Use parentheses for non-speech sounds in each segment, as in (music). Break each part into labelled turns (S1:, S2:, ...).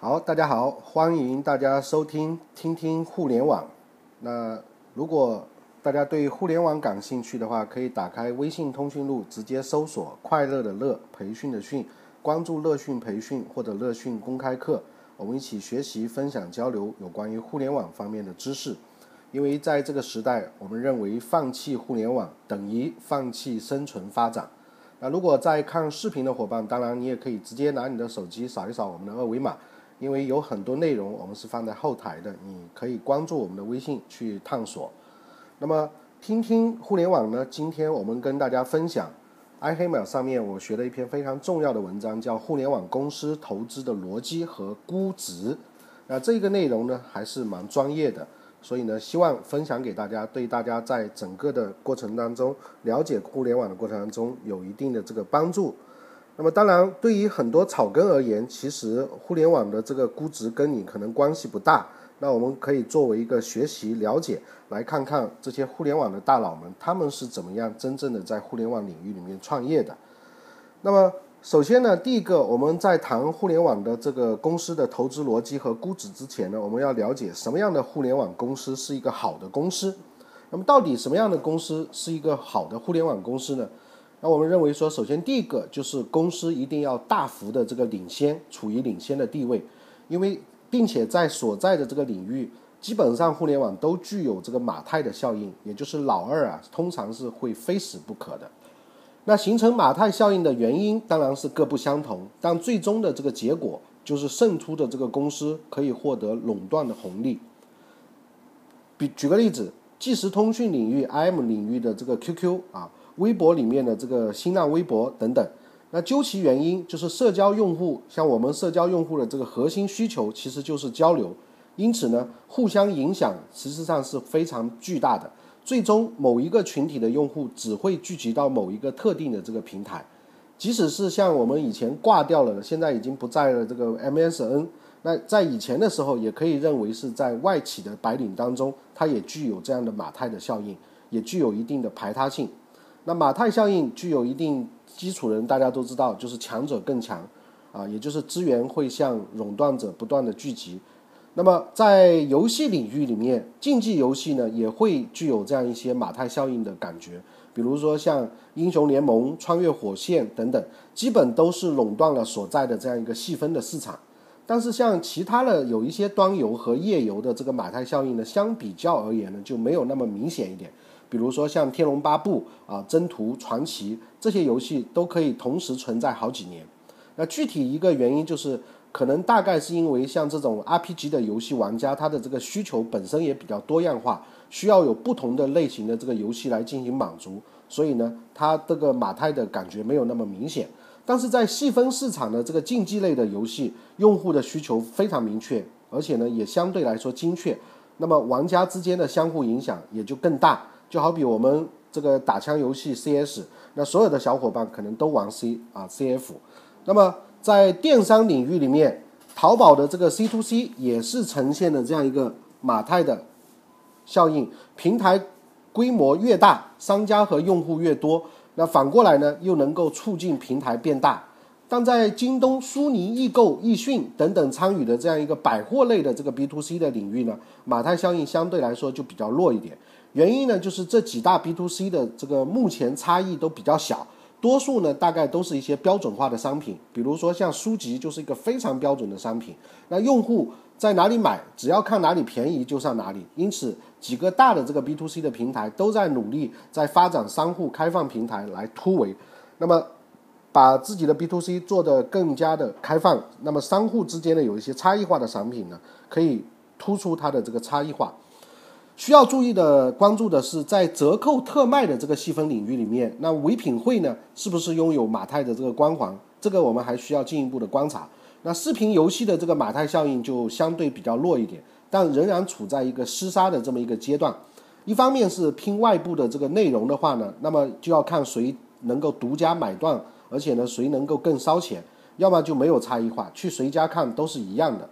S1: 好，大家好，欢迎大家收听听听互联网。那如果大家对互联网感兴趣的话，可以打开微信通讯录，直接搜索“快乐的乐，培训的训”，关注乐讯培训或者乐讯公开课，我们一起学习、分享、交流有关于互联网方面的知识。因为在这个时代，我们认为放弃互联网等于放弃生存发展。那如果在看视频的伙伴，当然你也可以直接拿你的手机扫一扫我们的二维码。因为有很多内容我们是放在后台的，你可以关注我们的微信去探索。那么听听互联网呢？今天我们跟大家分享，iHammer 上面我学了一篇非常重要的文章，叫《互联网公司投资的逻辑和估值》。那这个内容呢还是蛮专业的，所以呢希望分享给大家，对大家在整个的过程当中了解互联网的过程当中有一定的这个帮助。那么当然，对于很多草根而言，其实互联网的这个估值跟你可能关系不大。那我们可以作为一个学习了解，来看看这些互联网的大佬们，他们是怎么样真正的在互联网领域里面创业的。那么首先呢，第一个，我们在谈互联网的这个公司的投资逻辑和估值之前呢，我们要了解什么样的互联网公司是一个好的公司。那么到底什么样的公司是一个好的互联网公司呢？那我们认为说，首先第一个就是公司一定要大幅的这个领先，处于领先的地位，因为并且在所在的这个领域，基本上互联网都具有这个马太的效应，也就是老二啊，通常是会非死不可的。那形成马太效应的原因当然是各不相同，但最终的这个结果就是胜出的这个公司可以获得垄断的红利。比举个例子，即时通讯领域 IM 领域的这个 QQ 啊。微博里面的这个新浪微博等等，那究其原因，就是社交用户像我们社交用户的这个核心需求其实就是交流，因此呢，互相影响实际上是非常巨大的。最终某一个群体的用户只会聚集到某一个特定的这个平台，即使是像我们以前挂掉了的，现在已经不在了这个 MSN，那在以前的时候也可以认为是在外企的白领当中，它也具有这样的马太的效应，也具有一定的排他性。那马太效应具有一定基础人，大家都知道，就是强者更强，啊，也就是资源会向垄断者不断的聚集。那么在游戏领域里面，竞技游戏呢也会具有这样一些马太效应的感觉，比如说像英雄联盟、穿越火线等等，基本都是垄断了所在的这样一个细分的市场。但是像其他的有一些端游和页游的这个马太效应呢，相比较而言呢，就没有那么明显一点。比如说像《天龙八部》啊、《征途传奇》这些游戏都可以同时存在好几年。那具体一个原因就是，可能大概是因为像这种 RPG 的游戏玩家，他的这个需求本身也比较多样化，需要有不同的类型的这个游戏来进行满足，所以呢，它这个马太的感觉没有那么明显。但是在细分市场的这个竞技类的游戏，用户的需求非常明确，而且呢也相对来说精确，那么玩家之间的相互影响也就更大。就好比我们这个打枪游戏 CS，那所有的小伙伴可能都玩 C 啊 CF，那么在电商领域里面，淘宝的这个 C to C 也是呈现了这样一个马太的效应，平台规模越大，商家和用户越多，那反过来呢又能够促进平台变大。但在京东、苏宁易购、易迅等等参与的这样一个百货类的这个 B to C 的领域呢，马太效应相对来说就比较弱一点。原因呢，就是这几大 B to C 的这个目前差异都比较小，多数呢大概都是一些标准化的商品，比如说像书籍就是一个非常标准的商品。那用户在哪里买，只要看哪里便宜就上哪里。因此，几个大的这个 B to C 的平台都在努力在发展商户开放平台来突围，那么把自己的 B to C 做得更加的开放。那么商户之间呢有一些差异化的产品呢，可以突出它的这个差异化。需要注意的、关注的是，在折扣特卖的这个细分领域里面，那唯品会呢，是不是拥有马太的这个光环？这个我们还需要进一步的观察。那视频游戏的这个马太效应就相对比较弱一点，但仍然处在一个厮杀的这么一个阶段。一方面是拼外部的这个内容的话呢，那么就要看谁能够独家买断，而且呢，谁能够更烧钱，要么就没有差异化，去谁家看都是一样的。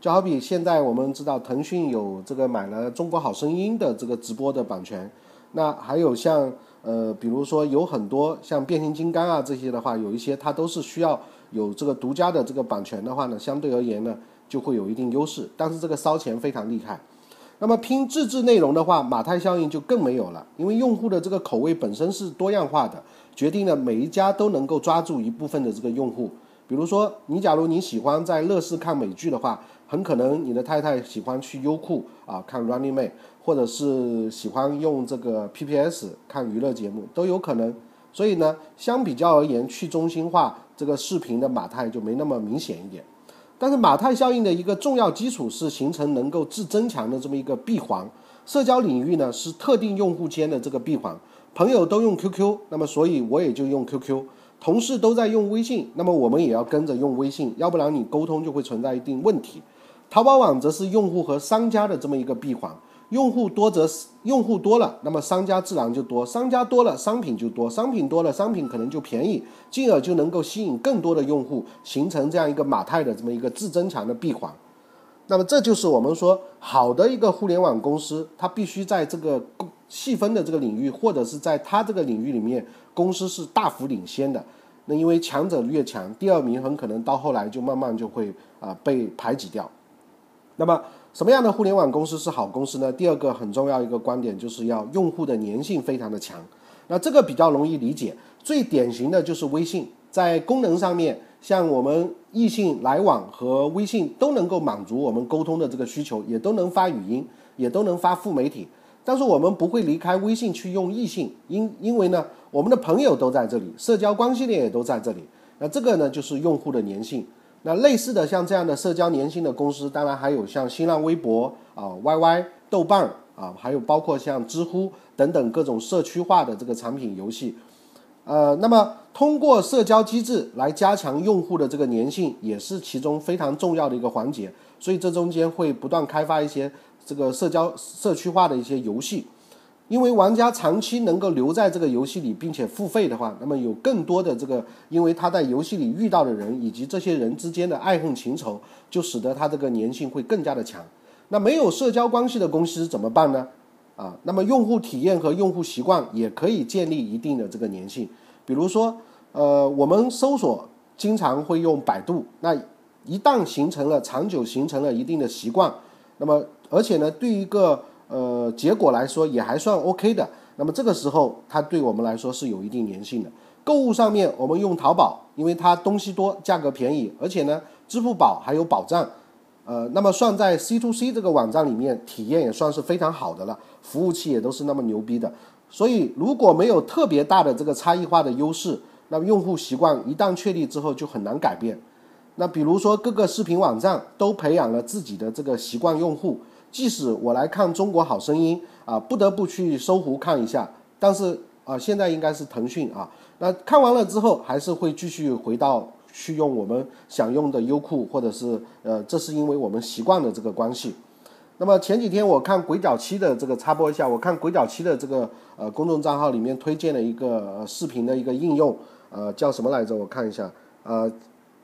S1: 就好比现在我们知道腾讯有这个买了《中国好声音》的这个直播的版权，那还有像呃，比如说有很多像变形金刚啊这些的话，有一些它都是需要有这个独家的这个版权的话呢，相对而言呢，就会有一定优势，但是这个烧钱非常厉害。那么拼自制内容的话，马太效应就更没有了，因为用户的这个口味本身是多样化的，决定了每一家都能够抓住一部分的这个用户。比如说，你假如你喜欢在乐视看美剧的话，很可能你的太太喜欢去优酷啊看 Running Man，或者是喜欢用这个 PPS 看娱乐节目都有可能。所以呢，相比较而言，去中心化这个视频的马太就没那么明显一点。但是马太效应的一个重要基础是形成能够自增强的这么一个闭环。社交领域呢是特定用户间的这个闭环，朋友都用 QQ，那么所以我也就用 QQ。同事都在用微信，那么我们也要跟着用微信，要不然你沟通就会存在一定问题。淘宝网则是用户和商家的这么一个闭环，用户多则用户多了，那么商家自然就多，商家多了商品就多，商品多了商品可能就便宜，进而就能够吸引更多的用户，形成这样一个马太的这么一个自增强的闭环。那么这就是我们说好的一个互联网公司，它必须在这个细分的这个领域，或者是在它这个领域里面。公司是大幅领先的，那因为强者越强，第二名很可能到后来就慢慢就会啊被排挤掉。那么什么样的互联网公司是好公司呢？第二个很重要一个观点就是要用户的粘性非常的强。那这个比较容易理解，最典型的就是微信，在功能上面，像我们异性来往和微信都能够满足我们沟通的这个需求，也都能发语音，也都能发副媒体。但是我们不会离开微信去用异性，因因为呢，我们的朋友都在这里，社交关系链也都在这里。那这个呢，就是用户的粘性。那类似的像这样的社交粘性的公司，当然还有像新浪微博啊、YY、豆瓣啊，还有包括像知乎等等各种社区化的这个产品游戏。呃，那么通过社交机制来加强用户的这个粘性，也是其中非常重要的一个环节。所以这中间会不断开发一些。这个社交社区化的一些游戏，因为玩家长期能够留在这个游戏里，并且付费的话，那么有更多的这个，因为他在游戏里遇到的人以及这些人之间的爱恨情仇，就使得他这个粘性会更加的强。那没有社交关系的公司怎么办呢？啊，那么用户体验和用户习惯也可以建立一定的这个粘性。比如说，呃，我们搜索经常会用百度，那一旦形成了长久形成了一定的习惯，那么。而且呢，对一个呃结果来说也还算 OK 的。那么这个时候，它对我们来说是有一定粘性的。购物上面，我们用淘宝，因为它东西多，价格便宜，而且呢，支付宝还有保障。呃，那么算在 C to C 这个网站里面，体验也算是非常好的了，服务器也都是那么牛逼的。所以如果没有特别大的这个差异化的优势，那么用户习惯一旦确立之后就很难改变。那比如说各个视频网站都培养了自己的这个习惯用户。即使我来看《中国好声音》啊，不得不去搜狐看一下，但是啊，现在应该是腾讯啊。那看完了之后，还是会继续回到去用我们想用的优酷，或者是呃，这是因为我们习惯的这个关系。那么前几天我看鬼脚七的这个插播一下，我看鬼脚七的这个呃公众账号里面推荐了一个视频的一个应用，呃，叫什么来着？我看一下，呃，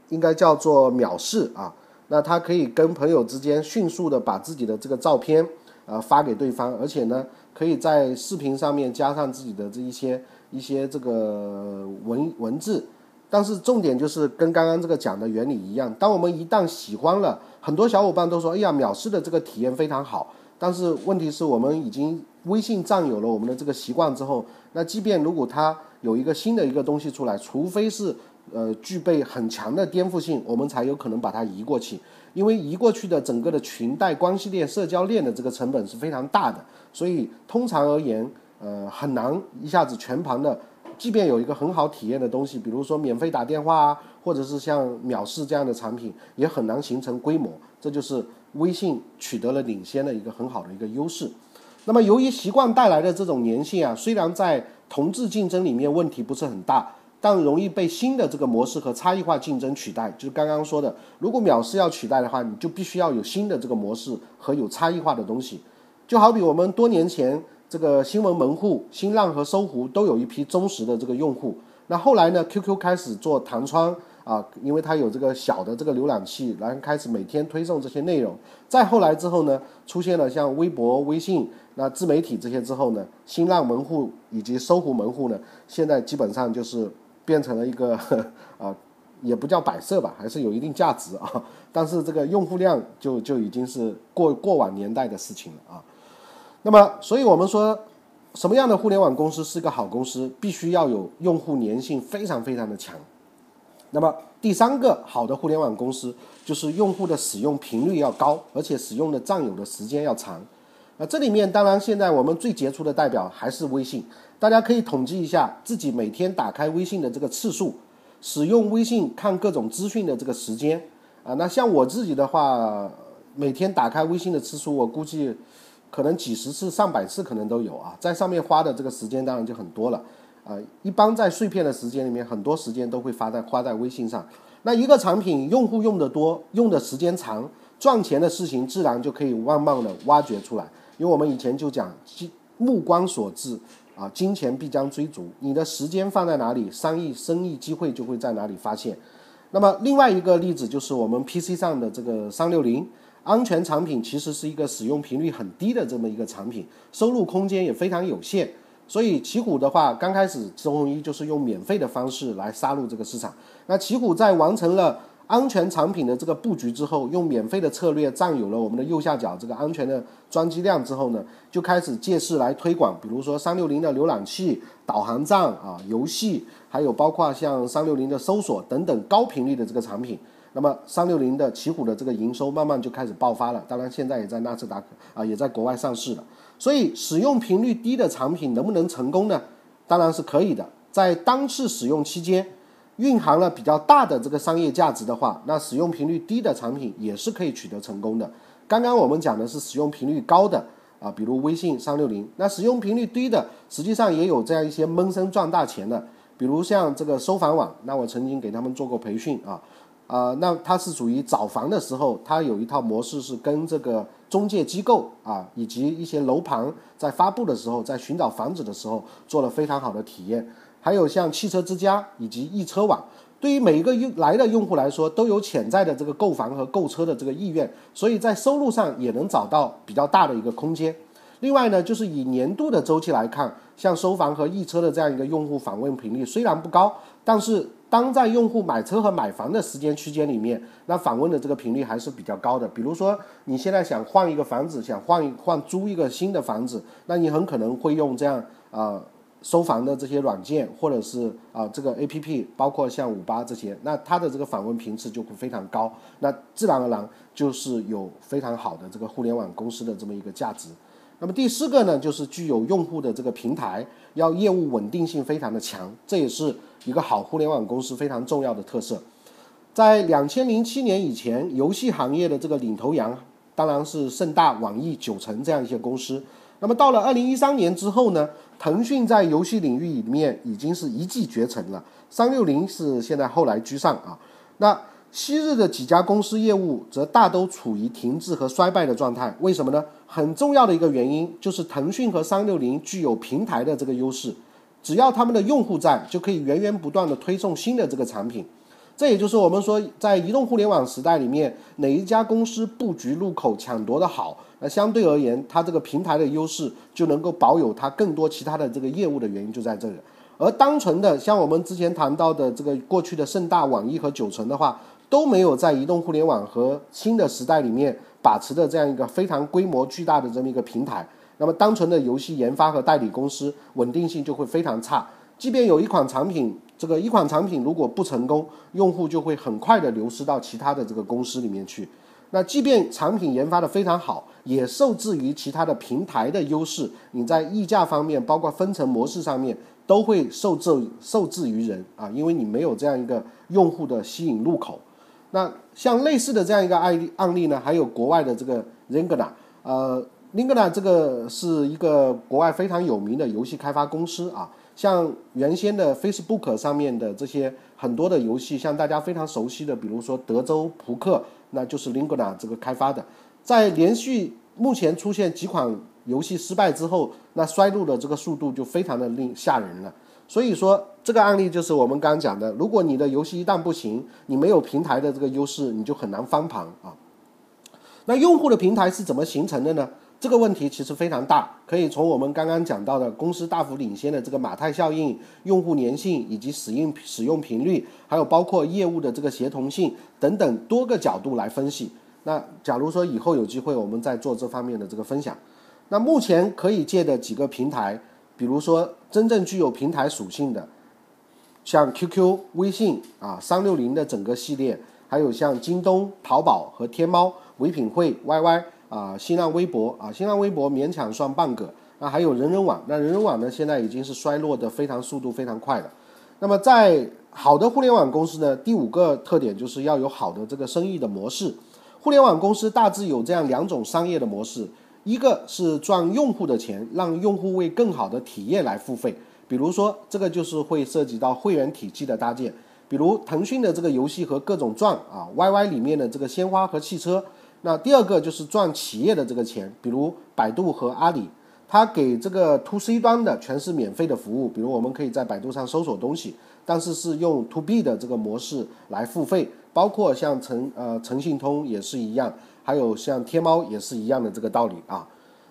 S1: 应该叫做藐视啊。那他可以跟朋友之间迅速的把自己的这个照片啊发给对方，而且呢，可以在视频上面加上自己的这一些一些这个文文字。但是重点就是跟刚刚这个讲的原理一样，当我们一旦喜欢了，很多小伙伴都说，哎呀，藐视的这个体验非常好。但是问题是我们已经微信占有了我们的这个习惯之后，那即便如果它有一个新的一个东西出来，除非是。呃，具备很强的颠覆性，我们才有可能把它移过去。因为移过去的整个的裙带关系链、社交链的这个成本是非常大的，所以通常而言，呃，很难一下子全盘的。即便有一个很好体验的东西，比如说免费打电话啊，或者是像藐视这样的产品，也很难形成规模。这就是微信取得了领先的一个很好的一个优势。那么，由于习惯带来的这种粘性啊，虽然在同质竞争里面问题不是很大。但容易被新的这个模式和差异化竞争取代，就是刚刚说的，如果藐视要取代的话，你就必须要有新的这个模式和有差异化的东西。就好比我们多年前这个新闻门户，新浪和搜狐都有一批忠实的这个用户。那后来呢，QQ 开始做弹窗啊，因为它有这个小的这个浏览器，然后开始每天推送这些内容。再后来之后呢，出现了像微博、微信那自媒体这些之后呢，新浪门户以及搜狐门户呢，现在基本上就是。变成了一个 (laughs) 啊，也不叫摆设吧，还是有一定价值啊。(laughs) 但是这个用户量就就已经是过过往年代的事情了啊。那么，所以我们说，什么样的互联网公司是个好公司？必须要有用户粘性非常非常的强。那么第三个好的互联网公司就是用户的使用频率要高，而且使用的占有的时间要长。那这里面当然现在我们最杰出的代表还是微信，大家可以统计一下自己每天打开微信的这个次数，使用微信看各种资讯的这个时间啊。那像我自己的话，每天打开微信的次数，我估计可能几十次、上百次可能都有啊，在上面花的这个时间当然就很多了。啊，一般在碎片的时间里面，很多时间都会花在花在微信上。那一个产品用户用的多，用的时间长，赚钱的事情自然就可以慢慢的挖掘出来。因为我们以前就讲，目光所至，啊，金钱必将追逐。你的时间放在哪里，商业生意机会就会在哪里发现。那么另外一个例子就是我们 PC 上的这个三六零安全产品，其实是一个使用频率很低的这么一个产品，收入空间也非常有限。所以奇虎的话，刚开始周鸿祎就是用免费的方式来杀入这个市场。那奇虎在完成了安全产品的这个布局之后，用免费的策略占有了我们的右下角这个安全的装机量之后呢，就开始借势来推广，比如说三六零的浏览器、导航站啊、游戏，还有包括像三六零的搜索等等高频率的这个产品。那么三六零的奇虎的这个营收慢慢就开始爆发了，当然现在也在纳斯达克啊，也在国外上市了。所以使用频率低的产品能不能成功呢？当然是可以的。在当次使用期间，蕴含了比较大的这个商业价值的话，那使用频率低的产品也是可以取得成功的。刚刚我们讲的是使用频率高的啊，比如微信三六零。那使用频率低的，实际上也有这样一些闷声赚大钱的，比如像这个收房网。那我曾经给他们做过培训啊。啊，那它是属于找房的时候，它有一套模式是跟这个中介机构啊，以及一些楼盘在发布的时候，在寻找房子的时候做了非常好的体验。还有像汽车之家以及易车网，对于每一个用来的用户来说，都有潜在的这个购房和购车的这个意愿，所以在收入上也能找到比较大的一个空间。另外呢，就是以年度的周期来看，像收房和易车的这样一个用户访问频率虽然不高，但是。当在用户买车和买房的时间区间里面，那访问的这个频率还是比较高的。比如说，你现在想换一个房子，想换一换租一个新的房子，那你很可能会用这样啊收房的这些软件，或者是啊这个 A P P，包括像五八这些，那它的这个访问频次就会非常高，那自然而然就是有非常好的这个互联网公司的这么一个价值。那么第四个呢，就是具有用户的这个平台，要业务稳定性非常的强，这也是一个好互联网公司非常重要的特色。在两千零七年以前，游戏行业的这个领头羊当然是盛大、网易、九成这样一些公司。那么到了二零一三年之后呢，腾讯在游戏领域里面已经是一骑绝尘了，三六零是现在后来居上啊。那昔日的几家公司业务则大都处于停滞和衰败的状态，为什么呢？很重要的一个原因就是腾讯和三六零具有平台的这个优势，只要他们的用户在，就可以源源不断的推送新的这个产品。这也就是我们说，在移动互联网时代里面，哪一家公司布局入口抢夺的好，那相对而言，它这个平台的优势就能够保有它更多其他的这个业务的原因就在这里。而单纯的像我们之前谈到的这个过去的盛大、网易和九成的话。都没有在移动互联网和新的时代里面把持的这样一个非常规模巨大的这么一个平台，那么单纯的游戏研发和代理公司稳定性就会非常差。即便有一款产品，这个一款产品如果不成功，用户就会很快的流失到其他的这个公司里面去。那即便产品研发的非常好，也受制于其他的平台的优势，你在溢价方面，包括分成模式上面，都会受制受制于人啊，因为你没有这样一个用户的吸引入口。那像类似的这样一个案例案例呢，还有国外的这个 Ringna，呃，Ringna 这个是一个国外非常有名的游戏开发公司啊。像原先的 Facebook 上面的这些很多的游戏，像大家非常熟悉的，比如说德州扑克，那就是 Ringna 这个开发的。在连续目前出现几款游戏失败之后，那衰落的这个速度就非常的令吓人了。所以说，这个案例就是我们刚刚讲的，如果你的游戏一旦不行，你没有平台的这个优势，你就很难翻盘啊。那用户的平台是怎么形成的呢？这个问题其实非常大，可以从我们刚刚讲到的公司大幅领先的这个马太效应、用户粘性以及使用使用频率，还有包括业务的这个协同性等等多个角度来分析。那假如说以后有机会，我们再做这方面的这个分享。那目前可以借的几个平台，比如说真正具有平台属性的，像 QQ、微信啊、三六零的整个系列，还有像京东、淘宝和天猫、唯品会、YY 啊、新浪微博啊，新浪微博勉强算半个。那还有人人网，那人人网呢，现在已经是衰落的非常速度非常快了。那么在好的互联网公司呢，第五个特点就是要有好的这个生意的模式。互联网公司大致有这样两种商业的模式，一个是赚用户的钱，让用户为更好的体验来付费。比如说，这个就是会涉及到会员体系的搭建，比如腾讯的这个游戏和各种赚啊，YY 里面的这个鲜花和汽车。那第二个就是赚企业的这个钱，比如百度和阿里，它给这个 To C 端的全是免费的服务，比如我们可以在百度上搜索东西，但是是用 To B 的这个模式来付费。包括像诚呃诚信通也是一样，还有像天猫也是一样的这个道理啊。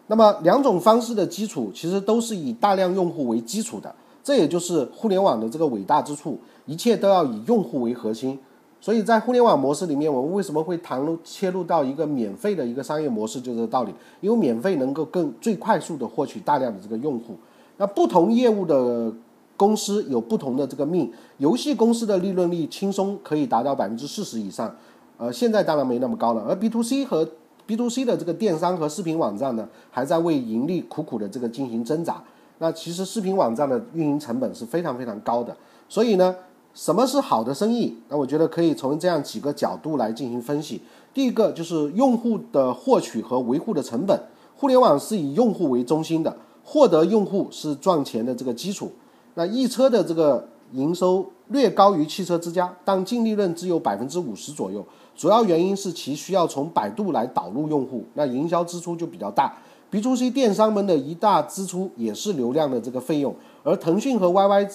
S1: 那么两种方式的基础其实都是以大量用户为基础的，这也就是互联网的这个伟大之处，一切都要以用户为核心。所以在互联网模式里面，我们为什么会谈入切入到一个免费的一个商业模式，就这个道理，因为免费能够更最快速的获取大量的这个用户。那不同业务的。公司有不同的这个命，游戏公司的利润率轻松可以达到百分之四十以上，呃，现在当然没那么高了。而 B to C 和 B to C 的这个电商和视频网站呢，还在为盈利苦苦的这个进行挣扎。那其实视频网站的运营成本是非常非常高的。所以呢，什么是好的生意？那我觉得可以从这样几个角度来进行分析。第一个就是用户的获取和维护的成本，互联网是以用户为中心的，获得用户是赚钱的这个基础。那易车的这个营收略高于汽车之家，但净利润只有百分之五十左右。主要原因是其需要从百度来导入用户，那营销支出就比较大。B to C 电商们的一大支出也是流量的这个费用，而腾讯和 YY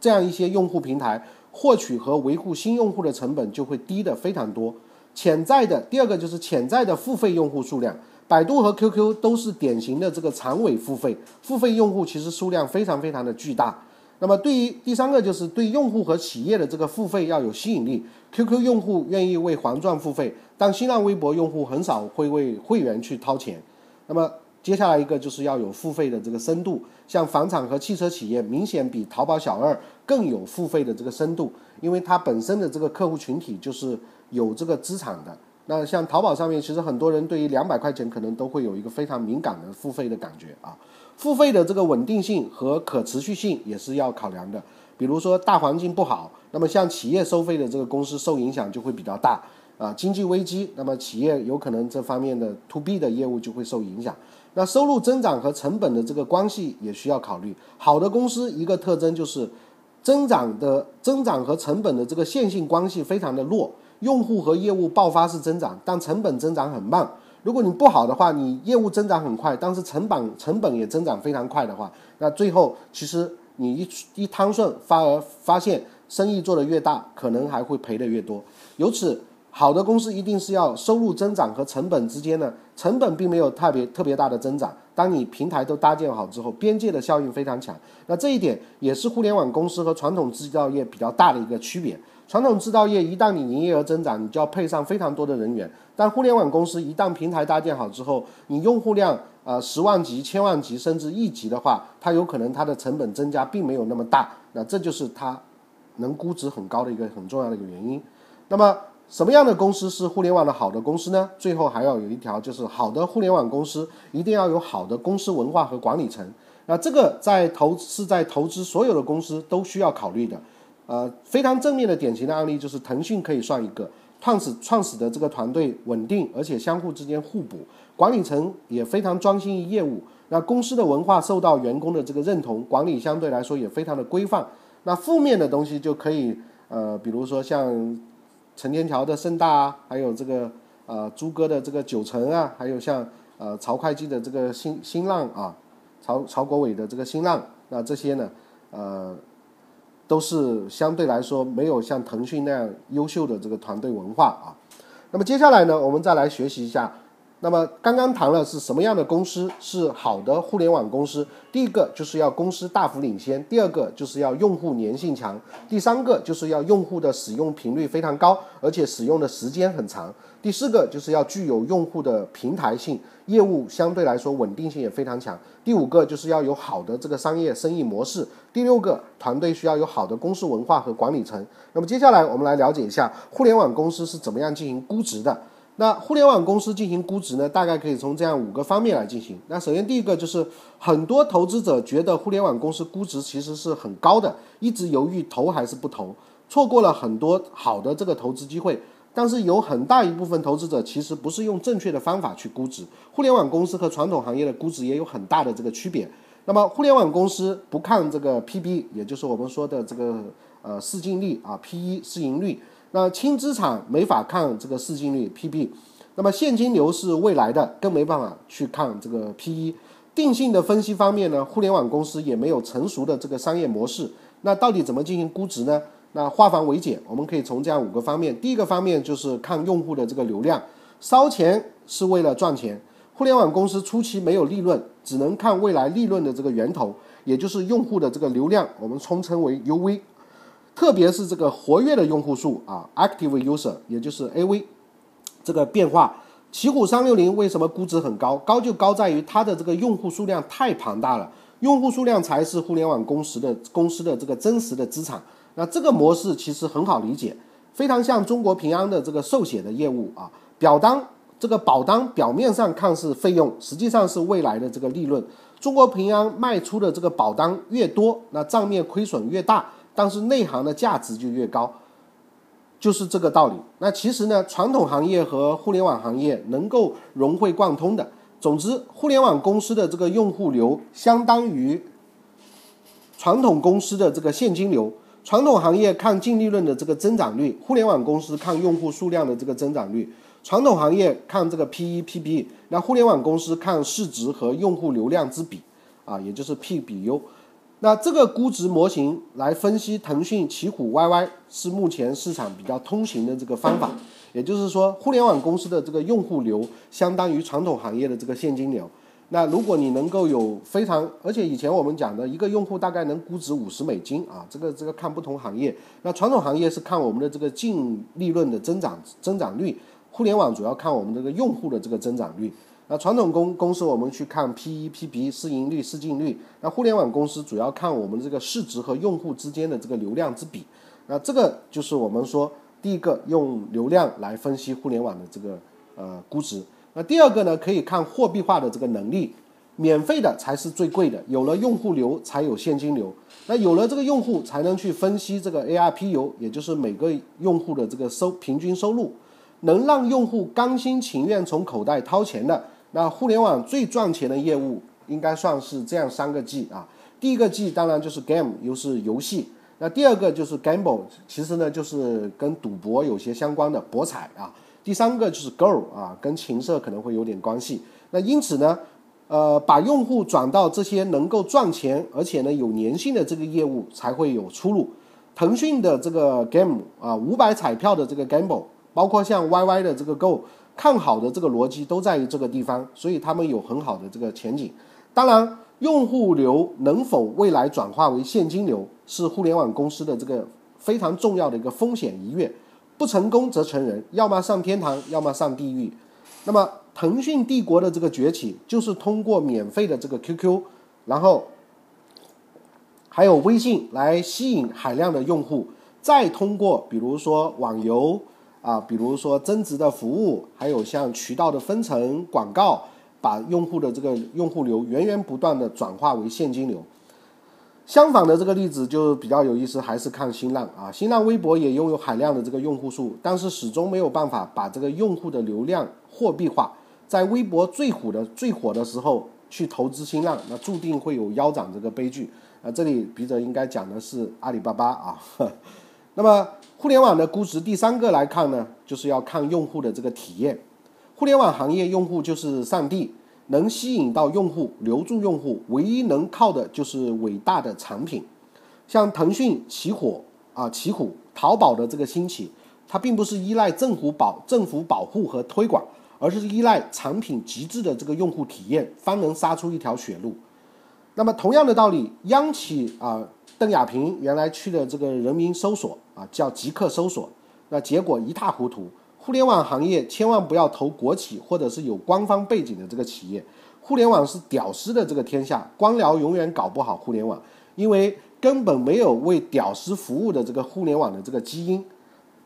S1: 这样一些用户平台，获取和维护新用户的成本就会低的非常多。潜在的第二个就是潜在的付费用户数量，百度和 QQ 都是典型的这个长尾付费，付费用户其实数量非常非常的巨大。那么，对于第三个就是对用户和企业的这个付费要有吸引力。QQ 用户愿意为黄钻付费，但新浪微博用户很少会为会员去掏钱。那么，接下来一个就是要有付费的这个深度，像房产和汽车企业明显比淘宝小二更有付费的这个深度，因为它本身的这个客户群体就是有这个资产的。那像淘宝上面，其实很多人对于两百块钱可能都会有一个非常敏感的付费的感觉啊。付费的这个稳定性和可持续性也是要考量的。比如说大环境不好，那么像企业收费的这个公司受影响就会比较大啊。经济危机，那么企业有可能这方面的 to B 的业务就会受影响。那收入增长和成本的这个关系也需要考虑。好的公司一个特征就是增长的增长和成本的这个线性关系非常的弱，用户和业务爆发式增长，但成本增长很慢。如果你不好的话，你业务增长很快，但是成本成本也增长非常快的话，那最后其实你一一摊顺，反而发现生意做得越大，可能还会赔得越多。由此，好的公司一定是要收入增长和成本之间呢，成本并没有特别特别大的增长。当你平台都搭建好之后，边界的效应非常强。那这一点也是互联网公司和传统制造业比较大的一个区别。传统制造业一旦你营业额增长，你就要配上非常多的人员；但互联网公司一旦平台搭建好之后，你用户量呃十万级、千万级甚至亿级的话，它有可能它的成本增加并没有那么大。那这就是它能估值很高的一个很重要的一个原因。那么什么样的公司是互联网的好的公司呢？最后还要有一条，就是好的互联网公司一定要有好的公司文化和管理层。那这个在投是在投资所有的公司都需要考虑的。呃，非常正面的典型的案例就是腾讯可以算一个，创始创始的这个团队稳定，而且相互之间互补，管理层也非常专心于业务。那公司的文化受到员工的这个认同，管理相对来说也非常的规范。那负面的东西就可以，呃，比如说像陈天桥的盛大啊，还有这个呃朱哥的这个九成啊，还有像呃曹会计的这个新新浪啊，曹曹国伟的这个新浪，那这些呢，呃。都是相对来说没有像腾讯那样优秀的这个团队文化啊。那么接下来呢，我们再来学习一下那么刚刚谈了是什么样的公司是好的互联网公司？第一个就是要公司大幅领先，第二个就是要用户粘性强，第三个就是要用户的使用频率非常高，而且使用的时间很长，第四个就是要具有用户的平台性，业务相对来说稳定性也非常强，第五个就是要有好的这个商业生意模式，第六个团队需要有好的公司文化和管理层。那么接下来我们来了解一下互联网公司是怎么样进行估值的。那互联网公司进行估值呢，大概可以从这样五个方面来进行。那首先第一个就是很多投资者觉得互联网公司估值其实是很高的，一直犹豫投还是不投，错过了很多好的这个投资机会。但是有很大一部分投资者其实不是用正确的方法去估值，互联网公司和传统行业的估值也有很大的这个区别。那么互联网公司不看这个 PB，也就是我们说的这个呃市净率啊 PE 市盈率。那轻资产没法看这个市净率 PB，那么现金流是未来的，更没办法去看这个 PE。定性的分析方面呢，互联网公司也没有成熟的这个商业模式。那到底怎么进行估值呢？那化繁为简，我们可以从这样五个方面。第一个方面就是看用户的这个流量，烧钱是为了赚钱。互联网公司初期没有利润，只能看未来利润的这个源头，也就是用户的这个流量，我们通称为 UV。特别是这个活跃的用户数啊，active user，也就是 AV，这个变化，奇虎三六零为什么估值很高？高就高在于它的这个用户数量太庞大了，用户数量才是互联网公司的公司的这个真实的资产。那这个模式其实很好理解，非常像中国平安的这个寿险的业务啊，表单这个保单表面上看是费用，实际上是未来的这个利润。中国平安卖出的这个保单越多，那账面亏损越大。但是内行的价值就越高，就是这个道理。那其实呢，传统行业和互联网行业能够融会贯通的。总之，互联网公司的这个用户流相当于传统公司的这个现金流。传统行业看净利润的这个增长率，互联网公司看用户数量的这个增长率。传统行业看这个 P E P B，那互联网公司看市值和用户流量之比，啊，也就是 P 比 U。那这个估值模型来分析腾讯、奇虎、YY 是目前市场比较通行的这个方法，也就是说，互联网公司的这个用户流相当于传统行业的这个现金流。那如果你能够有非常，而且以前我们讲的一个用户大概能估值五十美金啊，这个这个看不同行业。那传统行业是看我们的这个净利润的增长增长率，互联网主要看我们这个用户的这个增长率。那传统公公司我们去看 P E P B 市盈率市净率，那互联网公司主要看我们这个市值和用户之间的这个流量之比，那这个就是我们说第一个用流量来分析互联网的这个呃估值。那第二个呢，可以看货币化的这个能力，免费的才是最贵的，有了用户流才有现金流，那有了这个用户才能去分析这个 A R P U，也就是每个用户的这个收平均收入，能让用户甘心情愿从口袋掏钱的。那互联网最赚钱的业务应该算是这样三个 G 啊，第一个 G 当然就是 game，又是游戏。那第二个就是 gamble，其实呢就是跟赌博有些相关的博彩啊。第三个就是 girl 啊，跟情色可能会有点关系。那因此呢，呃，把用户转到这些能够赚钱而且呢有粘性的这个业务才会有出路。腾讯的这个 game 啊，五百彩票的这个 gamble，包括像 YY 的这个 go。看好的这个逻辑都在于这个地方，所以他们有很好的这个前景。当然，用户流能否未来转化为现金流，是互联网公司的这个非常重要的一个风险一跃。不成功则成仁，要么上天堂，要么上地狱。那么，腾讯帝国的这个崛起，就是通过免费的这个 QQ，然后还有微信来吸引海量的用户，再通过比如说网游。啊，比如说增值的服务，还有像渠道的分成、广告，把用户的这个用户流源源不断的转化为现金流。相反的这个例子就比较有意思，还是看新浪啊，新浪微博也拥有海量的这个用户数，但是始终没有办法把这个用户的流量货币化。在微博最火的最火的时候去投资新浪，那注定会有腰斩这个悲剧啊。这里笔者应该讲的是阿里巴巴啊。(laughs) 那么，互联网的估值第三个来看呢，就是要看用户的这个体验。互联网行业用户就是上帝，能吸引到用户、留住用户，唯一能靠的就是伟大的产品。像腾讯、起火啊、奇虎、淘宝的这个兴起，它并不是依赖政府保政府保护和推广，而是依赖产品极致的这个用户体验，方能杀出一条血路。那么同样的道理，央企啊，邓亚萍原来去的这个人民搜索啊，叫极客搜索，那结果一塌糊涂。互联网行业千万不要投国企或者是有官方背景的这个企业，互联网是屌丝的这个天下，官僚永远搞不好互联网，因为根本没有为屌丝服务的这个互联网的这个基因。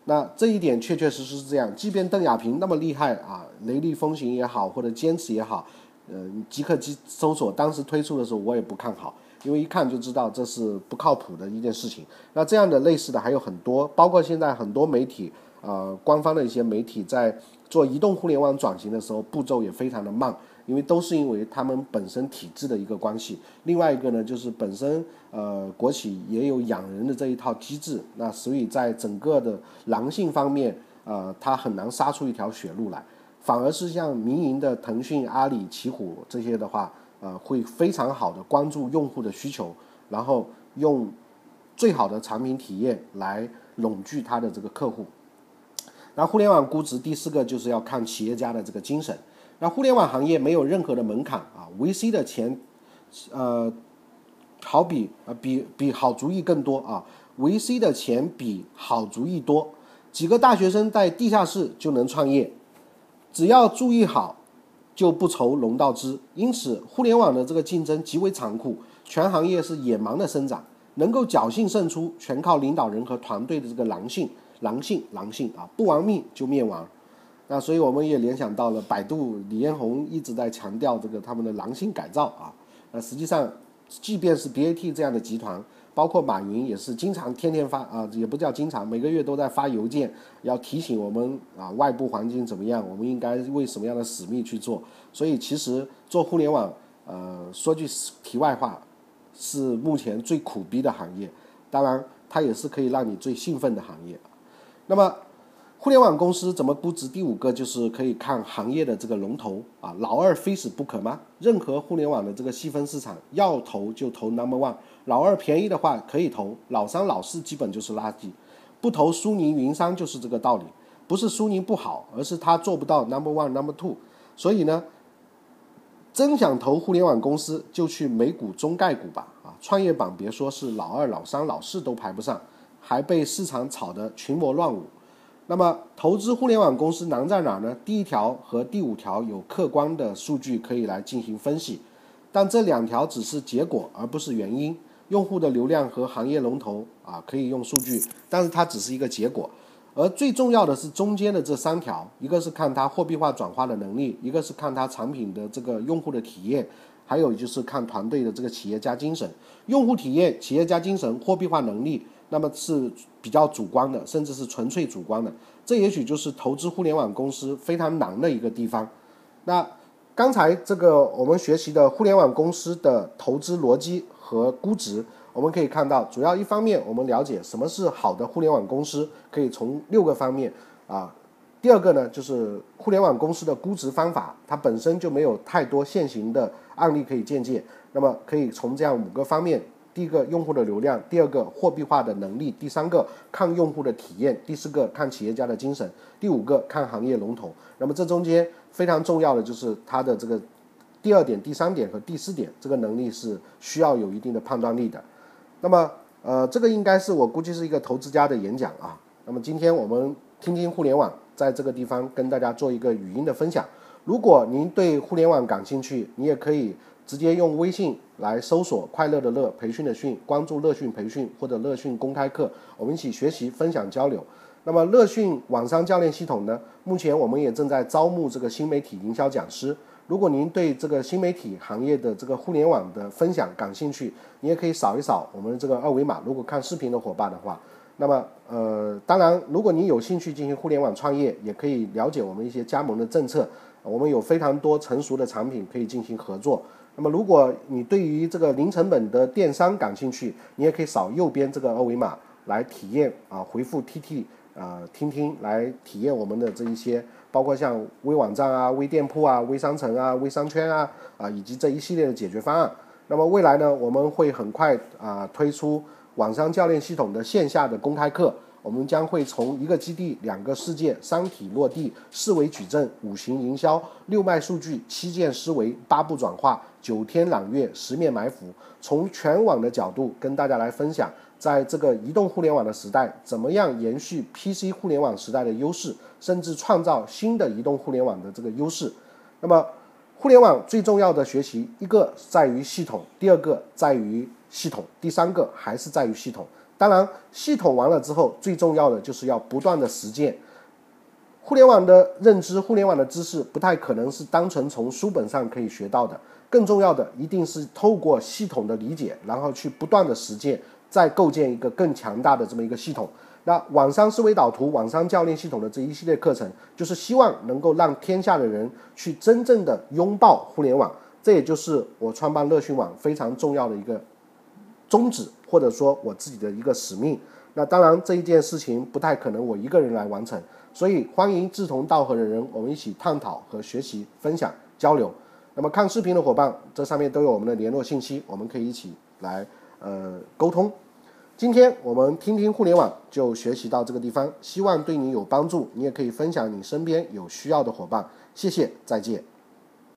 S1: 那这一点确确实实是这样，即便邓亚萍那么厉害啊，雷厉风行也好，或者坚持也好，呃，极客机搜索当时推出的时候，我也不看好，因为一看就知道这是不靠谱的一件事情。那这样的类似的还有很多，包括现在很多媒体，呃，官方的一些媒体在做移动互联网转型的时候，步骤也非常的慢。因为都是因为他们本身体制的一个关系，另外一个呢，就是本身呃国企也有养人的这一套机制，那所以在整个的狼性方面，呃，它很难杀出一条血路来，反而是像民营的腾讯、阿里、奇虎这些的话，呃，会非常好的关注用户的需求，然后用最好的产品体验来拢聚他的这个客户。那互联网估值第四个就是要看企业家的这个精神。那互联网行业没有任何的门槛啊，VC 的钱，呃，好比呃比比好主意更多啊，VC 的钱比好主意多，几个大学生在地下室就能创业，只要注意好，就不愁融到资。因此，互联网的这个竞争极为残酷，全行业是野蛮的生长，能够侥幸胜出，全靠领导人和团队的这个狼性，狼性，狼性啊，不玩命就灭亡。那所以我们也联想到了百度，李彦宏一直在强调这个他们的狼性改造啊。那实际上，即便是 BAT 这样的集团，包括马云也是经常天天发啊，也不叫经常，每个月都在发邮件，要提醒我们啊，外部环境怎么样，我们应该为什么样的使命去做。所以其实做互联网，呃，说句题外话，是目前最苦逼的行业，当然它也是可以让你最兴奋的行业。那么。互联网公司怎么估值？第五个就是可以看行业的这个龙头啊，老二非死不可吗？任何互联网的这个细分市场，要投就投 number one，老二便宜的话可以投，老三老四基本就是垃圾，不投苏宁云商就是这个道理，不是苏宁不好，而是他做不到 number one number two，所以呢，真想投互联网公司就去美股中概股吧啊，创业板别说是老二老三老四都排不上，还被市场炒得群魔乱舞。那么，投资互联网公司难在哪呢？第一条和第五条有客观的数据可以来进行分析，但这两条只是结果，而不是原因。用户的流量和行业龙头啊，可以用数据，但是它只是一个结果。而最重要的是中间的这三条，一个是看它货币化转化的能力，一个是看它产品的这个用户的体验，还有就是看团队的这个企业家精神。用户体验、企业家精神、货币化能力。那么是比较主观的，甚至是纯粹主观的，这也许就是投资互联网公司非常难的一个地方。那刚才这个我们学习的互联网公司的投资逻辑和估值，我们可以看到，主要一方面我们了解什么是好的互联网公司，可以从六个方面啊。第二个呢，就是互联网公司的估值方法，它本身就没有太多现行的案例可以借鉴，那么可以从这样五个方面。第一个用户的流量，第二个货币化的能力，第三个看用户的体验，第四个看企业家的精神，第五个看行业龙头。那么这中间非常重要的就是它的这个第二点、第三点和第四点，这个能力是需要有一定的判断力的。那么呃，这个应该是我估计是一个投资家的演讲啊。那么今天我们听听互联网，在这个地方跟大家做一个语音的分享。如果您对互联网感兴趣，你也可以。直接用微信来搜索“快乐的乐培训的训”，关注乐讯培训或者乐讯公开课，我们一起学习、分享、交流。那么乐讯网商教练系统呢？目前我们也正在招募这个新媒体营销讲师。如果您对这个新媒体行业的这个互联网的分享感兴趣，你也可以扫一扫我们这个二维码。如果看视频的伙伴的话，那么呃，当然，如果您有兴趣进行互联网创业，也可以了解我们一些加盟的政策。我们有非常多成熟的产品可以进行合作。那么，如果你对于这个零成本的电商感兴趣，你也可以扫右边这个二维码来体验啊，回复 TT 啊，听听来体验我们的这一些，包括像微网站啊、微店铺啊、微商城啊、微商圈啊啊，以及这一系列的解决方案。那么未来呢，我们会很快啊推出网商教练系统的线下的公开课，我们将会从一个基地、两个世界、三体落地、四维矩阵、五行营销、六脉数据、七件思维、八步转化、九天揽月、十面埋伏，从全网的角度跟大家来分享，在这个移动互联网的时代，怎么样延续 PC 互联网时代的优势，甚至创造新的移动互联网的这个优势。那么，互联网最重要的学习，一个在于系统，第二个在于系统，第三个还是在于系统。当然，系统完了之后，最重要的就是要不断的实践。互联网的认知，互联网的知识，不太可能是单纯从书本上可以学到的。更重要的，一定是透过系统的理解，然后去不断的实践，再构建一个更强大的这么一个系统。那网商思维导图、网商教练系统的这一系列课程，就是希望能够让天下的人去真正的拥抱互联网。这也就是我创办乐讯网非常重要的一个宗旨，或者说我自己的一个使命。那当然，这一件事情不太可能我一个人来完成，所以欢迎志同道合的人，我们一起探讨和学习、分享、交流。那么看视频的伙伴，这上面都有我们的联络信息，我们可以一起来呃沟通。今天我们听听互联网就学习到这个地方，希望对你有帮助。你也可以分享你身边有需要的伙伴。谢谢，再见。